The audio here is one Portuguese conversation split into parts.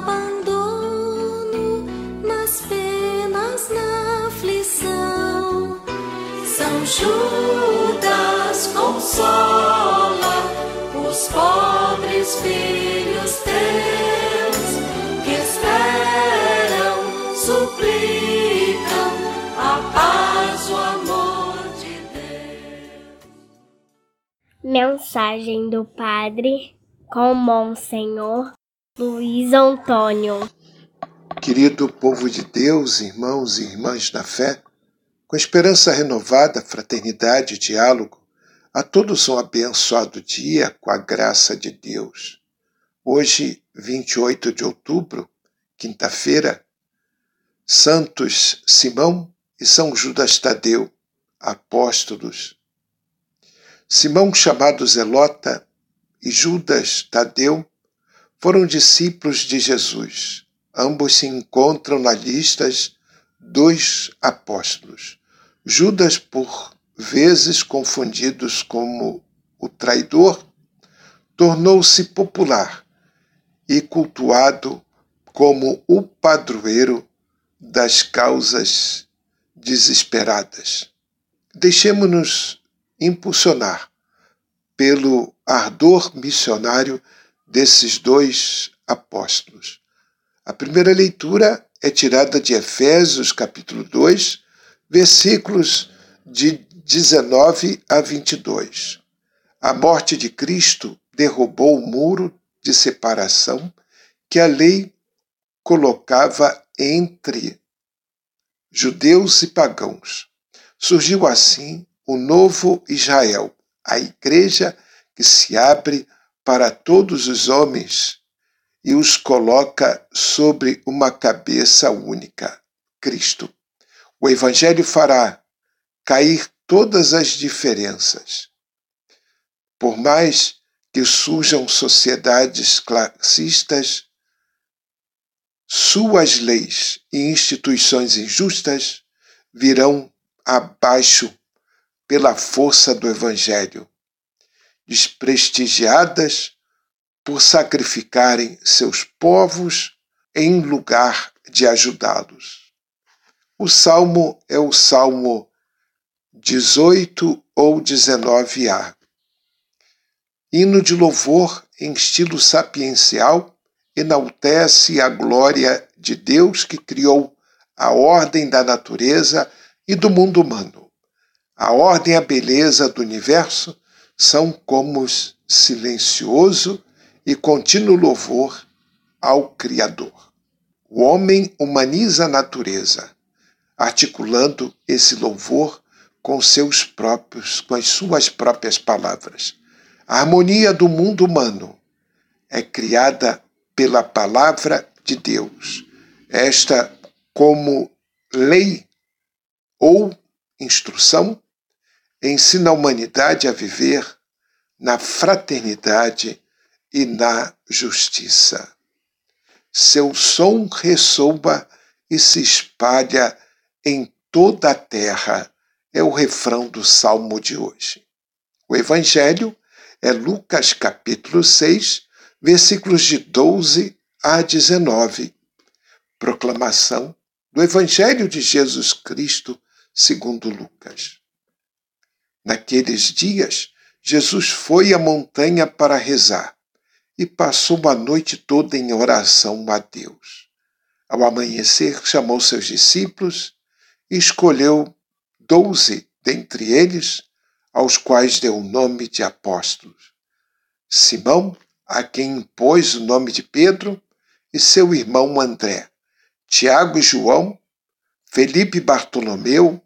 abandono, nas penas, na aflição. São Judas consola os pobres filhos teus que esperam, suplicam a paz, o amor de Deus. Mensagem do Padre com Monsenhor Luiz Antônio. Querido povo de Deus, irmãos e irmãs da fé, com esperança renovada, fraternidade e diálogo, a todos um abençoado dia com a graça de Deus. Hoje, 28 de outubro, quinta-feira, Santos Simão e São Judas Tadeu, apóstolos. Simão, chamado Zelota, e Judas Tadeu foram discípulos de Jesus. Ambos se encontram na lista dos apóstolos. Judas, por vezes confundidos como o traidor, tornou-se popular e cultuado como o padroeiro das causas desesperadas. Deixemos-nos impulsionar pelo ardor missionário desses dois apóstolos. A primeira leitura é tirada de Efésios, capítulo 2, versículos de 19 a 22. A morte de Cristo derrubou o muro de separação que a lei colocava entre judeus e pagãos. Surgiu assim o novo Israel, a igreja que se abre para todos os homens e os coloca sobre uma cabeça única, Cristo. O Evangelho fará cair todas as diferenças. Por mais que surjam sociedades classistas, suas leis e instituições injustas virão abaixo pela força do Evangelho, desprestigiadas por sacrificarem seus povos em lugar de ajudá-los. O salmo é o Salmo 18 ou 19a. Hino de louvor em estilo sapiencial enaltece a glória de Deus que criou a ordem da natureza e do mundo humano. A ordem e a beleza do universo são como silencioso e contínuo louvor ao Criador. O homem humaniza a natureza, articulando esse louvor com seus próprios, com as suas próprias palavras. A harmonia do mundo humano é criada pela palavra de Deus. Esta como lei ou instrução ensina a humanidade a viver na fraternidade e na justiça. Seu som ressoa e se espalha em toda a terra, é o refrão do salmo de hoje. O evangelho é Lucas capítulo 6, versículos de 12 a 19. Proclamação do evangelho de Jesus Cristo segundo Lucas. Naqueles dias, Jesus foi à montanha para rezar e passou a noite toda em oração a Deus. Ao amanhecer, chamou seus discípulos e escolheu doze dentre eles, aos quais deu o nome de apóstolos. Simão, a quem impôs o nome de Pedro, e seu irmão André, Tiago e João, Felipe e Bartolomeu,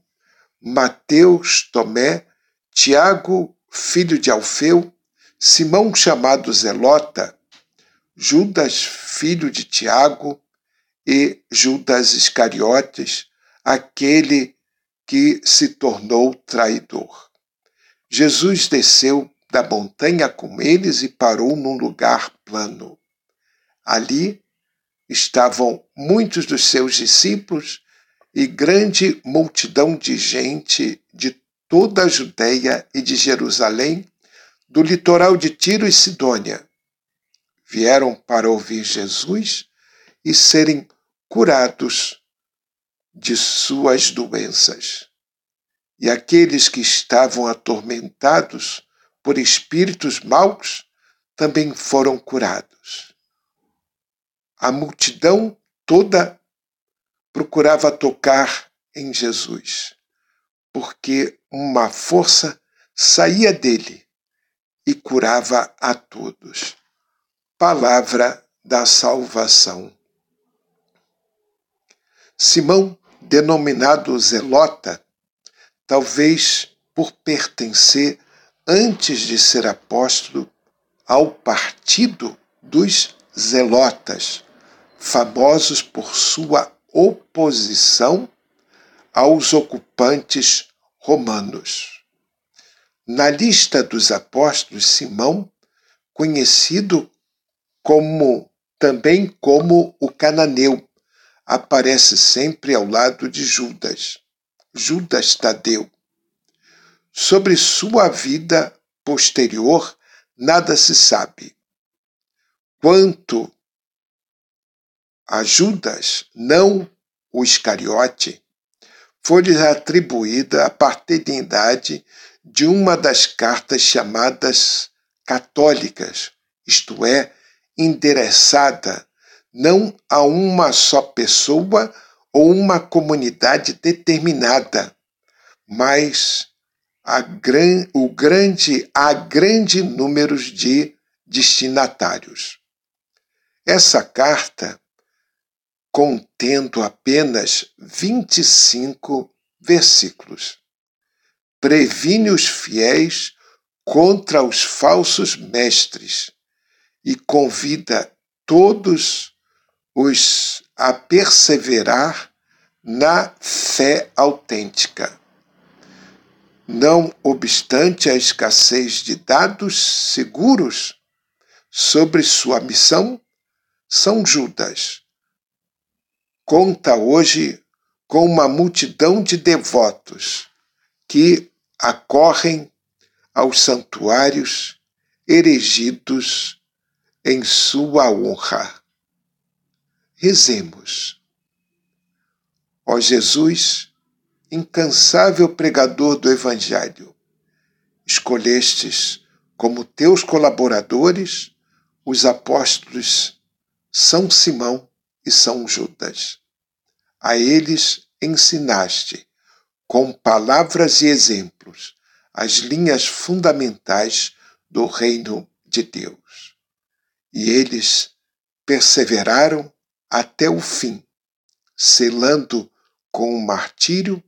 Mateus, Tomé, Tiago, filho de Alfeu, Simão chamado Zelota, Judas, filho de Tiago, e Judas Iscariotes, aquele que se tornou traidor. Jesus desceu da montanha com eles e parou num lugar plano. Ali estavam muitos dos seus discípulos e grande multidão de gente de toda a Judéia e de Jerusalém, do litoral de Tiro e Sidônia. vieram para ouvir Jesus e serem curados de suas doenças. E aqueles que estavam atormentados por espíritos maus também foram curados. A multidão toda procurava tocar em Jesus, porque uma força saía dele e curava a todos. Palavra da salvação. Simão, denominado Zelota, talvez por pertencer, antes de ser apóstolo, ao partido dos Zelotas, famosos por sua oposição aos ocupantes romanos. Na lista dos apóstolos, Simão, conhecido como também como o cananeu, aparece sempre ao lado de Judas, Judas Tadeu. Sobre sua vida posterior, nada se sabe. Quanto a Judas, não o Iscariote, foi-lhe atribuída a paternidade de uma das cartas chamadas católicas, isto é, endereçada não a uma só pessoa ou uma comunidade determinada, mas a gran, o grande, a grande número de destinatários. Essa carta, contendo apenas 25 versículos, previne os fiéis contra os falsos mestres e convida todos os a perseverar na fé autêntica. Não obstante a escassez de dados seguros sobre sua missão, São Judas conta hoje com uma multidão de devotos que acorrem aos santuários erigidos em sua honra. Rezemos. Ó Jesus, incansável pregador do Evangelho, escolhestes como teus colaboradores os apóstolos São Simão e São Judas. A eles ensinaste, com palavras e exemplos, as linhas fundamentais do reino de Deus. E eles perseveraram até o fim, selando com o martírio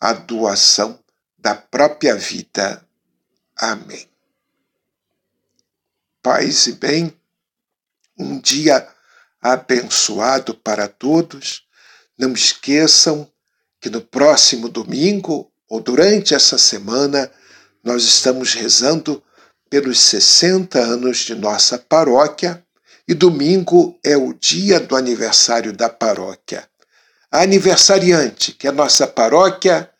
a doação da própria vida. Amém. Paz e bem, um dia abençoado para todos. Não esqueçam que no próximo domingo ou durante essa semana nós estamos rezando pelos 60 anos de nossa paróquia e domingo é o dia do aniversário da paróquia. A aniversariante, que é a nossa paróquia,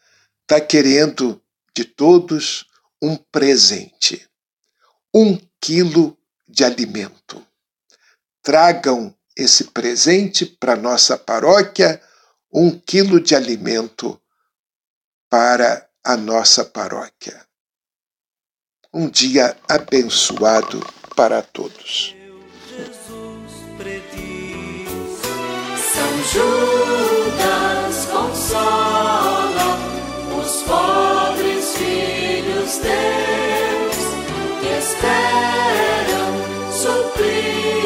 está querendo de todos um presente. Um quilo de alimento. Tragam esse presente para nossa paróquia, um quilo de alimento para a nossa paróquia. Um dia abençoado para todos. Que esperam suprir.